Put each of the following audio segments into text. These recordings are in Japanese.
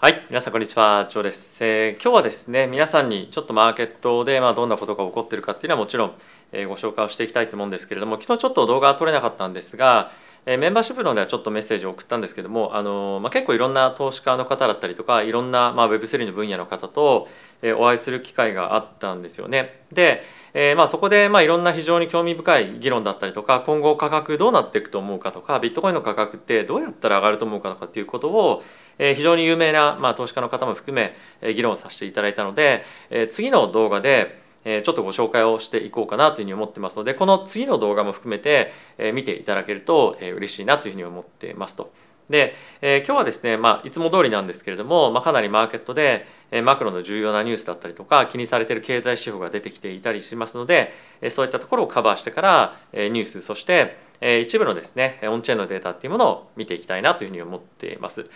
はい、皆さんこんにちは、ジョーです、えー今日はですね、皆さんにちょっとマーケットでまあどんなことが起こっているかっていうのはもちろん、えーご紹介をしていきたいと思うんですけれども、昨日ちょっと動画は撮れなかったんですが、えメンバーシップのではちょっとメッセージを送ったんですけども、あのまあ、結構いろんな投資家の方だったりとか、いろんなまあ Web3 の分野の方と、えお会いする機会があったんですよね。で、えまあそこでまあいろんな非常に興味深い議論だったりとか、今後価格どうなっていくと思うかとか、ビットコインの価格ってどうやったら上がると思うかとかっていうことを、え非常に有名な、まあ、投資家の方も含め、え議論させていただいたので、え次の動画で、えちょっとご紹介をしていこうかなというふうに思ってますのでこの次の動画も含めて、え見ていただけると、え嬉しいなというふうに思ってますと。で、えー今日はですね、まあ、いつも通りなんですけれども、まあ、かなりマーケットで、えーマクロの重要なニュースだったりとか気にされている経済指標が出てきていたりしますので、えーそういったところをカバーしてから、えーニュースそして、えー一部のですねオンチェーンのデータっていうものを見ていきたいなというふうに思っています。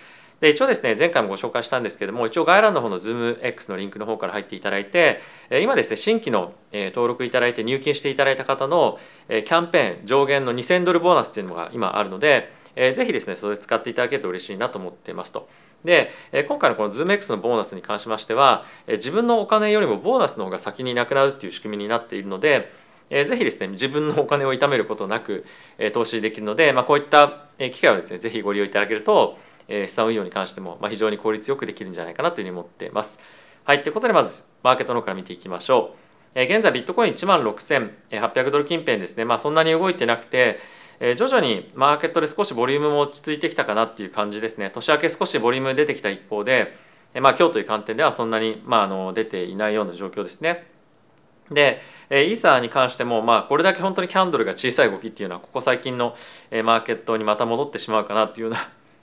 で一応ですね前回もご紹介したんですけども一応概要欄の方の ZoomX のリンクの方から入っていただいて今ですね新規の登録いただいて入金していただいた方のキャンペーン上限の2000ドルボーナスっていうのが今あるのでぜひですねそれ使っていただけると嬉しいなと思っていますと。で今回のこの ZoomX のボーナスに関しましては自分のお金よりもボーナスの方が先になくなるっていう仕組みになっているのでえーぜひですね自分のお金を痛めることなく、え投資できるので、まあ、こういった機会をですねぜひご利用いただけると、資産運用に関しても、非常に効率よくできるんじゃないかなというふうに思っています。はいということでまずマーケットの方から見ていきましょう。現在ビットコイン1万6800ドル近辺ですね、まあ、そんなに動いてなくて、徐々にマーケットで少しボリュームも落ち着いてきたかなっていう感じですね年明け少しボリューム出てきた一方で、まあ、今日という観点ではそんなに、まあ、あの出ていないような状況ですね。で、イーサーに関しても、まあ、これだけ本当にキャンドルが小さい動きっていうのはここ最近のマーケットにまた戻ってしまうかなっていうような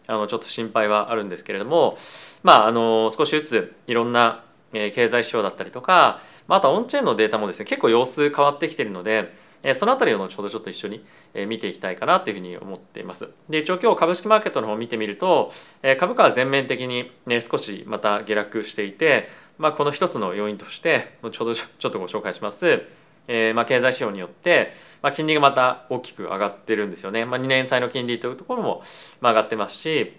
あのちょっと心配はあるんですけれども、まあ、あの少しずついろんな経済指標だったりとか、まあ、とオンチェーンのデータもですね結構様子変わってきてるので、そのあたりを後ほどちょっと一緒に見ていきたいかなというふうに思っています。で一応今日株式マーケットの方を見てみると、株価は全面的に、ね、少しまた下落していて、まあ、この一つの要因として後ほどちょっとご紹介します。えーまあ、経済指標によって、まあ、金利がまた大きく上がってるんですよね。まあ、2年債の金利というところも、まあ、上がってますし、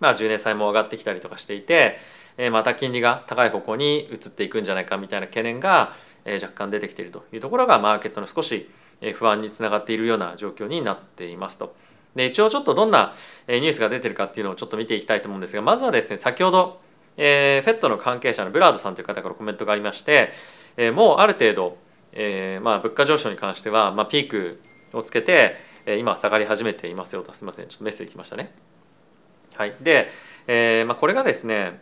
まあ、10年債も上がってきたりとかしていて、えーまた金利が高い方向に移っていくんじゃないかみたいな懸念が、え若干出てきているというところがマーケットの少し不安につながっているような状況になっていますと。で一応ちょっとどんなニュースが出てるかっていうのをちょっと見ていきたいと思うんですがまずはですね先ほど、えー、FED の関係者のブラードさんという方からコメントがありまして、えーもうある程度、えーまあ、物価上昇に関しては、まあ、ピークをつけて、えー今下がり始めていますよと。すみません。ちょっとメッセージ来ましたね。はい、で、えーまあ、これがですね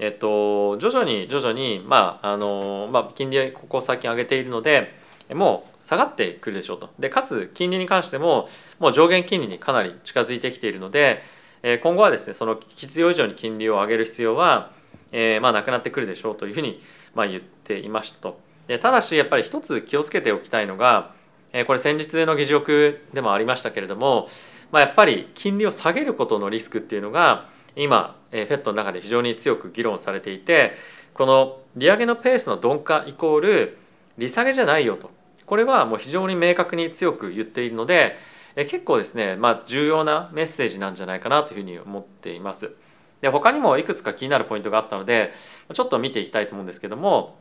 えっと、徐々に徐々に、まああのまあ、金利ここ最近上げているのでもう下がってくるでしょうと。でかつ金利に関してももう上限金利にかなり近づいてきているので、えー今後はですねその必要以上に金利を上げる必要は、えーまあ、なくなってくるでしょうというふうに、まあ、言っていましたと。でただしやっぱり一つ気をつけておきたいのが、えーこれ先日の議事録でもありましたけれども、まあ、やっぱり金利を下げることのリスクっていうのが今えー FED の中で非常に強く議論されていてこの利上げのペースの鈍化イコール利下げじゃないよとこれはもう非常に明確に強く言っているのでえ結構ですね、まあ、重要なメッセージなんじゃないかなというふうに思っています。で他にもいくつか気になるポイントがあったのでちょっと見ていきたいと思うんですけども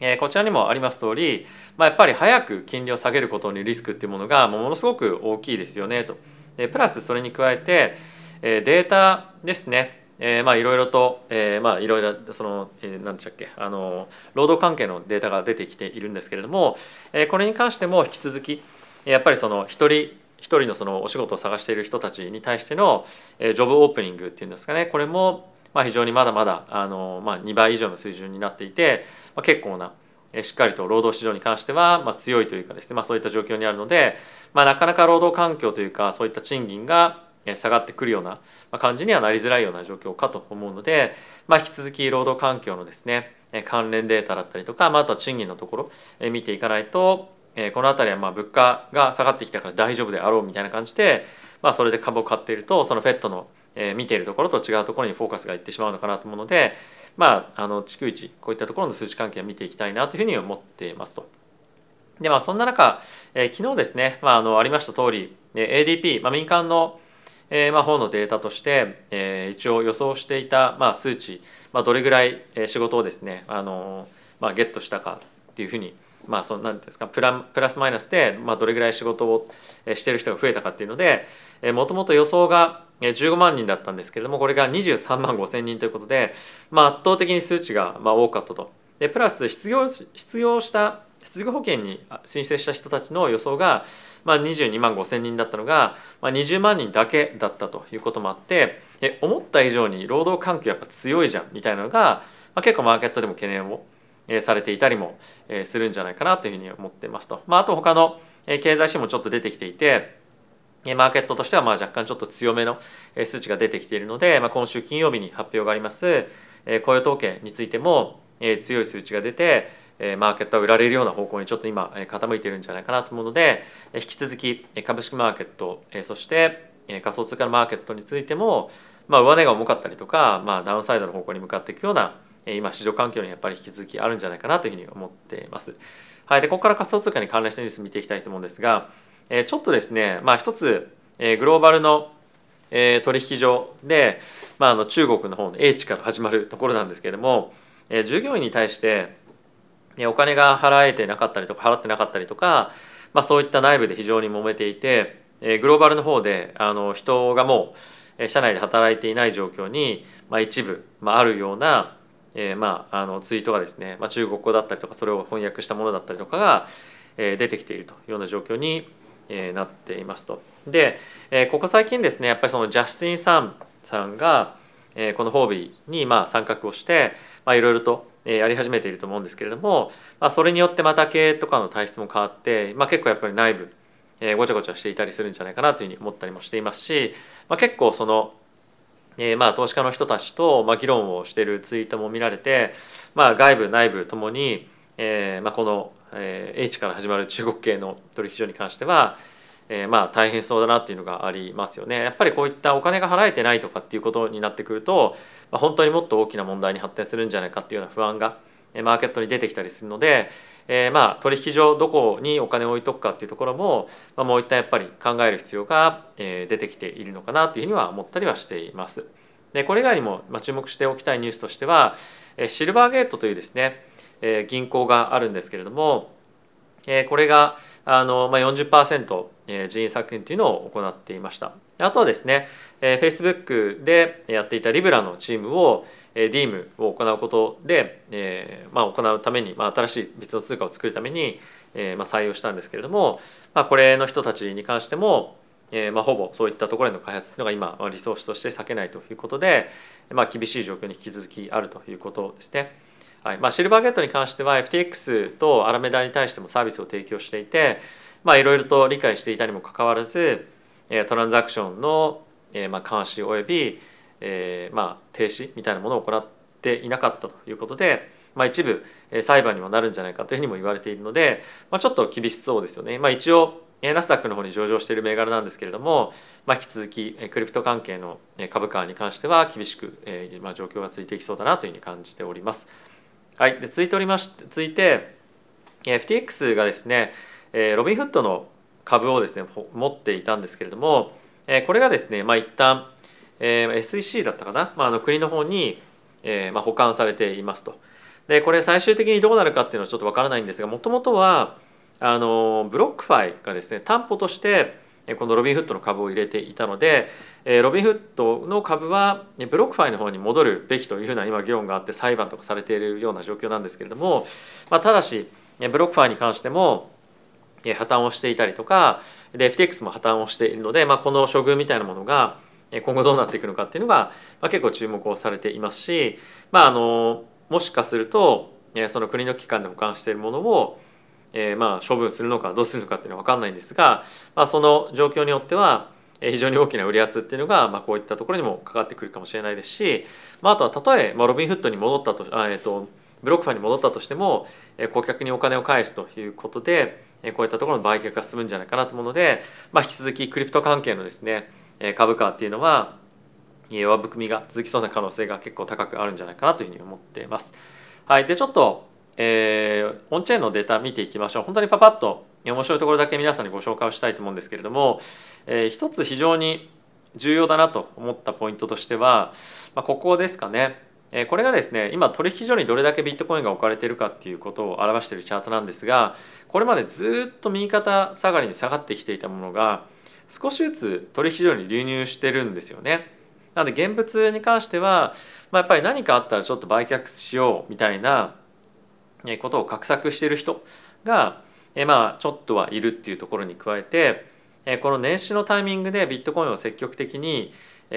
えーこちらにもあります通り、まあ、やっぱり早く金利を下げることにリスクっていうものがものすごく大きいですよねと。でプラスそれに加えて、えーデータですね、えーまあいろいろと、えーまあいろいろその、えー、何でしたっけあの労働関係のデータが出てきているんですけれども、えーこれに関しても引き続きやっぱりその一人一人のそのお仕事を探している人たちに対しての、えージョブオープニングっていうんですかねこれもまあ非常にまだまだあの、まあ、2倍以上の水準になっていて、まあ、結構なしっかりと労働市場に関してはま強いというかですね、まあ、そういった状況にあるので、まあ、なかなか労働環境というかそういった賃金が下がってくるような感じにはなりづらいような状況かと思うので、まあ、引き続き労働環境のですね関連データだったりとか、まあ、とは賃金のところ見ていかないとこの辺りはま物価が下がってきたから大丈夫であろうみたいな感じで、まあ、それで株を買っているとその FED のえ見ているところと違うところにフォーカスがいってしまうのかなと思うので、まあ、あの逐一こういったところの数値関係を見ていきたいなというふうに思っていますと。でまあそんな中、えー昨日ですね、まあ、あのありました通り、えー ADP、まあ、民間のえー、まあ本のデータとして、えー、一応予想していた、まあ、数値、まあ、どれぐらいえ仕事をですねあの、まあ、ゲットしたかっていうふうにまあそのなんですかプラプラスマイナスで、まあ、どれぐらい仕事をしてる人が増えたかっていうのでもともと予想が15万人だったんですけれどもこれが23万5千人ということで、まあ、圧倒的に数値がまあ多かったと。でプラス失業失業した失業保険に申請した人たちの予想が、まあ、22万5千人だったのが、まあ、20万人だけだったということもあってえ思った以上に労働環境やっぱ強いじゃんみたいなのが、まあ、結構マーケットでも懸念をされていたりもするんじゃないかなというふうに思ってますと。まあ、あと他の経済指もちょっと出てきていてマーケットとしてはまあ若干ちょっと強めの数値が出てきているので、まあ、今週金曜日に発表があります雇用統計についても強い数値が出てマーケットは売られるような方向にちょっと今傾いているんじゃないかなと思うので引き続き株式マーケットそして仮想通貨のマーケットについてもまあ上値が重かったりとか、まあ、ダウンサイドの方向に向かっていくような今市場環境にやっぱり引き続きあるんじゃないかなというふうに思っています。はい、でここから仮想通貨に関連したニュース見ていきたいと思うんですがえちょっとですねまあ一つえグローバルのえ取引所で、まあ、あの中国の方の A 地から始まるところなんですけれどもえ従業員に対してお金が払えてなかったりとか払ってなかったりとか、まあ、そういった内部で非常に揉めていてえグローバルの方であの人がもう社内で働いていない状況に、まあ、一部、まあ、あるような、え、まああのツイートがですね、まあ、中国語だったりとかそれを翻訳したものだったりとかが、え、出てきているというような状況に、なっていますと。で、ここ最近ですねやっぱりそのジャスティン・サンさんが、このホービーにまあ参画をしていろいろとやり始めていると思うんですけれども、まあ、それによってまた経営とかの体質も変わって、まあ、結構やっぱり内部、ごちゃごちゃしていたりするんじゃないかなというふうに思ったりもしていますし、まあ、結構その、え、まあ投資家の人たちとまあ議論をしているツイートも見られて、まあ、外部内部ともに、えーまあ、この、えー、H から始まる中国系の取引所に関しては、えー、まあ大変そうだなっていうのがありますよね。やっぱりこういったお金が払えてないとかっていうことになってくると、まあ、本当にもっと大きな問題に発展するんじゃないかっていうような不安がマーケットに出てきたりするので、えー、まあ取引所どこにお金を置いとくかっていうところも、まあ、もう一旦やっぱり考える必要が出てきているのかなというふうには思ったりはしています。でこれ以外にも注目しておきたいニュースとしてはシルバーゲートというですねえ銀行があるんですけれどもえこれがあの、まあ、40%人員削減というのを行っていました。あとはですね、え Facebook でやっていたリブラのチームを DIM を行うことで、えまあ、行うために、まあ、新しい別の通貨を作るために、えまあ、採用したんですけれども、まあ、これの人たちに関しても、えまあ、ほぼそういったところへの開発というのが今リソースとして避けないということで、まあ、厳しい状況に引き続きあるということですね。はいまあ、シルバーゲートに関しては FTX とアラメダに対してもサービスを提供していて、いろいろと理解していたにもかかわらずトランザクションのまあ監視およびえまあ停止みたいなものを行っていなかったということで、まあ、一部裁判にもなるんじゃないかというふうにも言われているので、まあ、ちょっと厳しそうですよね。まあ、一応ナスダックの方に上場している銘柄なんですけれども、まあ、引き続きクリプト関係の株価に関しては厳しく、えまあ、状況が続いていきそうだなというふうに感じております。はい、で続いておりまし続いて FTX がですねロビンフットの株をですね持っていたんですけれどもこれがですね、まあ、一旦 SEC だったかな、まあ、あの国の方に、えまあ、保管されていますと。でこれ最終的にどうなるかっていうのはちょっとわからないんですがもともとはあのブロックファイがですね担保としてこのロビンフッドの株を入れていたのでロビンフッドの株はブロックファイの方に戻るべきというふうな今議論があって裁判とかされているような状況なんですけれども、まあ、ただしブロックファイに関しても破綻をしていたりとかで FTX も破綻をしているので、まあ、この処遇みたいなものが今後どうなっていくのかっていうのが、ま、結構注目をされていますし、まあ、あのもしかするとその国の機関で保管しているものを、えー、まあ処分するのかどうするのかっていうのは分かんないんですが、まあ、その状況によっては非常に大きな売り圧っていうのが、まあ、こういったところにもかかってくるかもしれないですし、まあ、あとはたとえ、まあ、ロビンフットに戻ったとあ、えーとブロックファンに戻ったとしても顧客にお金を返すということでこういったところの売却が進むんじゃないかなと思うので、まあ、引き続きクリプト関係のですね株価っていうのは弱含みが続きそうな可能性が結構高くあるんじゃないかなというふうに思っています。はい、でちょっと、えー、オンチェーンのデータ見ていきましょう。本当にパパッと面白いところだけ皆さんにご紹介をしたいと思うんですけれども、えー、一つ非常に重要だなと思ったポイントとしては、まあ、ここですかねえ。これがですね今取引所にどれだけビットコインが置かれているかっていうことを表しているチャートなんですがこれまでずっと右肩下がりに下がってきていたものが少しずつ取引所に流入してるんですよね。なので現物に関しては、まあ、やっぱり何かあったらちょっと売却しようみたいなことを画策している人が、まあ、ちょっとはいるっていうところに加えてこの年始のタイミングでビットコインを積極的に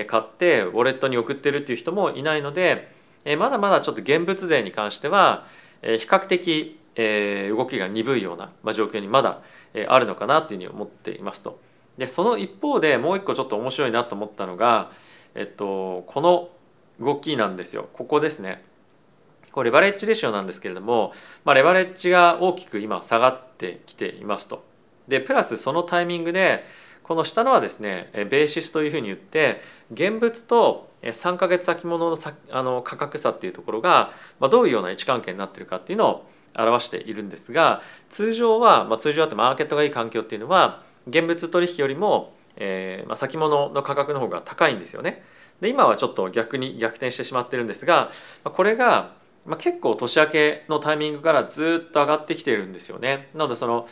買ってウォレットに送ってるっていう人もいないのでまだまだちょっと現物税に関しては比較的動きが鈍いような状況にまだあるのかなっていうふうに思っていますと。でその一方でもう一個ちょっと面白いなと思ったのが、えっと、この動きなんですよここですね。これレバレッジレシオなんですけれども、まあ、レバレッジが大きく今下がってきていますと。でプラスそのタイミングでこの下のはですねベーシスというふうに言って現物と3か月先物のあの価格差っていうところが、まあ、どういうような位置関係になってるかっていうのを表しているんですが通常は、まあ、通常あってマーケットがいい環境っていうのは現物取引よりも、えーまあ、先物の価格の方が高いんですよね。で今はちょっと逆に逆転してしまってるんですがこれがまあ、結構年明けのタイミングからずっと上がってきてるんですよね。なのでその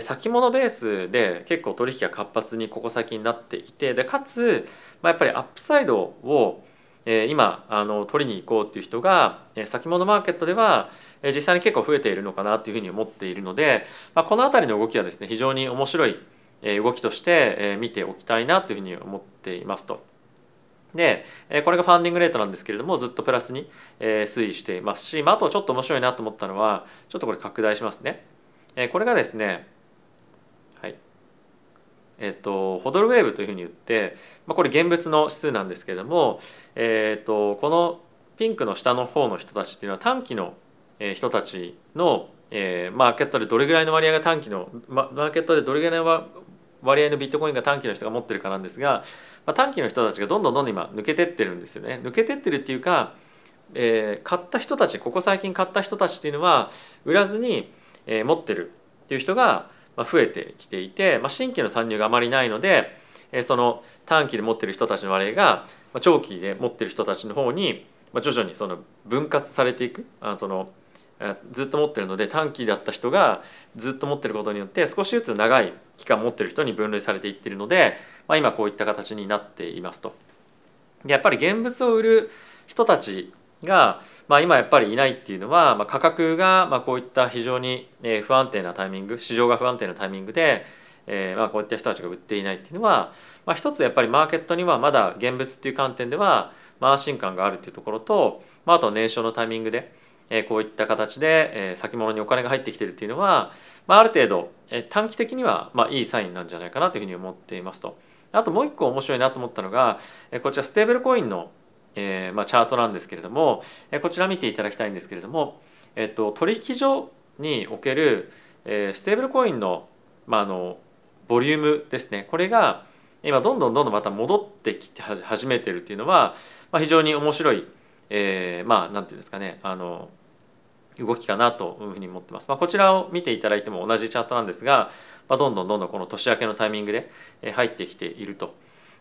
先物ベースで結構取引が活発にここ最近なっていてでかつ、まあ、やっぱりアップサイドを今あの取りに行こうっていう人が先物マーケットでは実際に結構増えているのかなっていうふうに思っているので、まあ、この辺りの動きはですね非常に面白い動きとして見ておきたいなというふうに思っていますと。でこれがファンディングレートなんですけれどもずっとプラスに推移していますし、まあ、あとちょっと面白いなと思ったのはちょっとこれ拡大しますね。これがですねはいえっとホドルウェーブというふうに言って、まあ、これ現物の指数なんですけれども、えっとこのピンクの下の方の人たちっていうのは短期の人たちの、えー、マーケットでどれぐらいの割合が短期のマーケットでどれぐらいの割合のビットコインが短期の人が持ってるかなんですが、まあ、短期の人たちがどんどんどんどん今抜けてってるんですよね。抜けてってるっていうか、えー、買った人たちここ最近買った人たちっていうのは売らずに、えー、持ってるっていう人が増えてきていて、まあ、新規の参入があまりないので、えー、その短期で持ってる人たちの割合がまあ長期で持ってる人たちの方に徐々にその分割されていくあそのずっと持ってるので短期だった人がずっと持ってることによって少しずつ長い期間持ってる人に分類されていってるので、まあ、今こういった形になっていますと。でやっぱり現物を売る人たちが、まあ、今やっぱりいないっていうのは、まあ、価格がまこういった非常に不安定なタイミング市場が不安定なタイミングで、えー、まこういった人たちが売っていないっていうのは、まあ、一つやっぱりマーケットにはまだ現物っていう観点では安心感があるっていうところと、まあ、あと年少のタイミングでえこういった形で、え先物にお金が入ってきてるっていうのは、まあ、ある程度、え短期的には、まあ、いいサインなんじゃないかなというふうに思っていますと。あともう一個面白いなと思ったのが、えこちらステーブルコインの、えまあ、チャートなんですけれども、えこちら見ていただきたいんですけれども、えっと、取引所における、え、ステーブルコインの,、まあ、あのボリュームですねこれが今どんどんどんどんまた戻ってきて始めてるっていうのは、まあ、非常に面白い、えー、まあなんていうんですかねあの動きかなというふうに思ってます。まあ、こちらを見ていただいても同じチャートなんですが、まあ、どんどんどんどんこの年明けのタイミングで入ってきていると。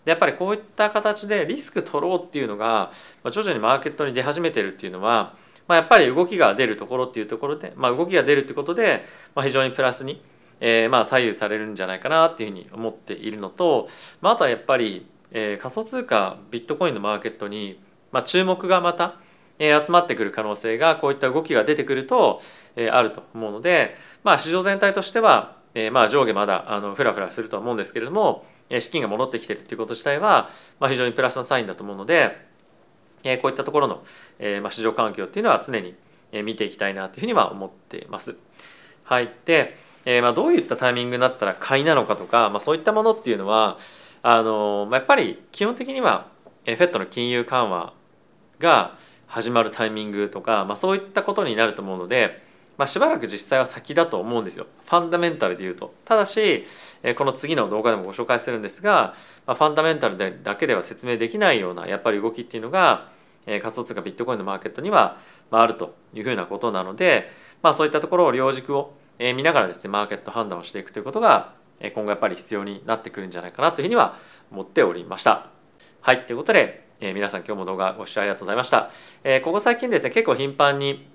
でやっぱりこういった形でリスク取ろうっていうのが徐々にマーケットに出始めてるっていうのは、まあ、やっぱり動きが出るところっていうところで、まあ、動きが出るってことで、まあ、非常にプラスに、えー、まあ左右されるんじゃないかなっていうふうに思っているのと、まあ、あとはやっぱり、えー、仮想通貨ビットコインのマーケットに、まあ、注目がまた集まってくる可能性がこういった動きが出てくるとあると思うので、まあ、市場全体としては、まあ、上下まだあのフラフラするとは思うんですけれども資金が戻ってきてるっていうこと自体は、まあ、非常にプラスなサインだと思うのでこういったところの、市場環境っていうのは常に見ていきたいなというふうには思っています。はい、で、えー、まあどういったタイミングになったら買いなのかとか、まあ、そういったものっていうのはあの、まあ、やっぱり基本的には FED の金融緩和が始まるタイミングとか、まあ、そういったことになると思うので、まあ、しばらく実際は先だと思うんですよ。ファンダメンタルで言うと。ただしこの次の動画でもご紹介するんですが、まあ、ファンダメンタルでだけでは説明できないようなやっぱり動きっていうのが仮想通貨ビットコインのマーケットにはあるというふうなことなので、まあ、そういったところを両軸を見ながらですねマーケット判断をしていくということが今後やっぱり必要になってくるんじゃないかなというふうには思っておりました。はい。ということで、えー、皆さん今日も動画ご視聴ありがとうございました、えー、ここ最近ですね結構頻繁に、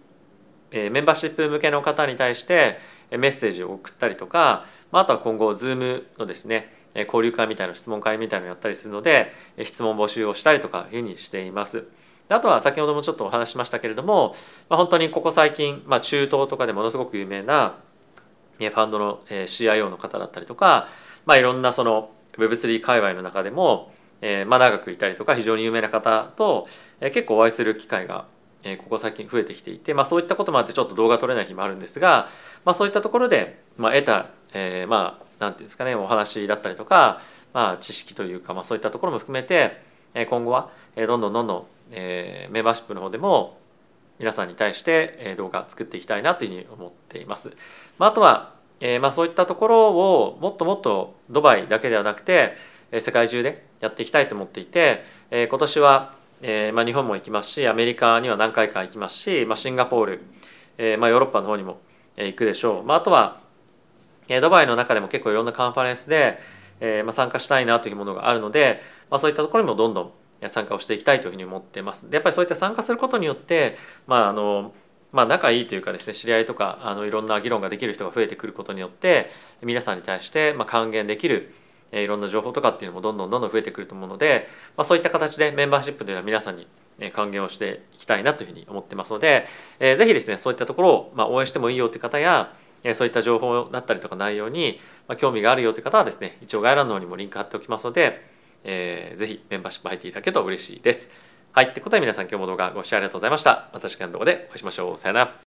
えー、メンバーシップ向けの方に対してメッセージを送ったりとか、まあ、あとは今後 Zoom のですね交流会みたいな質問会みたいなのをやったりするので質問募集をしたりとかいうふうにしています。あとは先ほどもちょっとお話しましたけれども、まあ、本当にここ最近、まあ、中東とかでものすごく有名なファンドの CIO の方だったりとか、まあ、いろんなその Web3 界隈の中でも、えー、まあ長くいたりとか非常に有名な方と、えー、結構お会いする機会が、えー、ここ最近増えてきていて、まあ、そういったこともあってちょっと動画撮れない日もあるんですが、まあ、そういったところで、まあ、得た、えー、まあなんていうんですかねお話だったりとか、まあ、知識というか、まあ、そういったところも含めて今後はどんどんどんどんえー、メンバーシップの方でも皆さんに対して動画作っていきたいなというふうに思っています。まあ、あとは、えー、まあそういったところをもっともっとドバイだけではなくて世界中でやっていきたいと思っていて、え、今年は、えまあ、日本も行きますしアメリカには何回か行きますし、まあ、シンガポール、えまあ、ヨーロッパの方にも行くでしょう。まあ、あとはえドバイの中でも結構いろんなカンファレンスで、えま、参加したいなというものがあるので、まあ、そういったところにもどんどん参加をしていきたいというふうに思ってます。でやっぱりそういった参加することによってまああのまあ、仲いいというかですね知り合いとかあのいろんな議論ができる人が増えてくることによって皆さんに対してま還元できるいろんな情報とかっていうのもどんどんどんどん増えてくると思うので、まあ、そういった形でメンバーシップというのは皆さんに還元をしていきたいなというふうに思ってますので、えー、ぜひですねそういったところをまあ応援してもいいよという方やそういった情報だったりとか内容にま興味があるよという方はですね一応概要欄の方にもリンク貼っておきますのでえー、ぜひメンバーシップ入っていただけると嬉しいです。はい。ってことで皆さん今日も動画ご視聴ありがとうございました。また次回の動画でお会いしましょう。さよなら。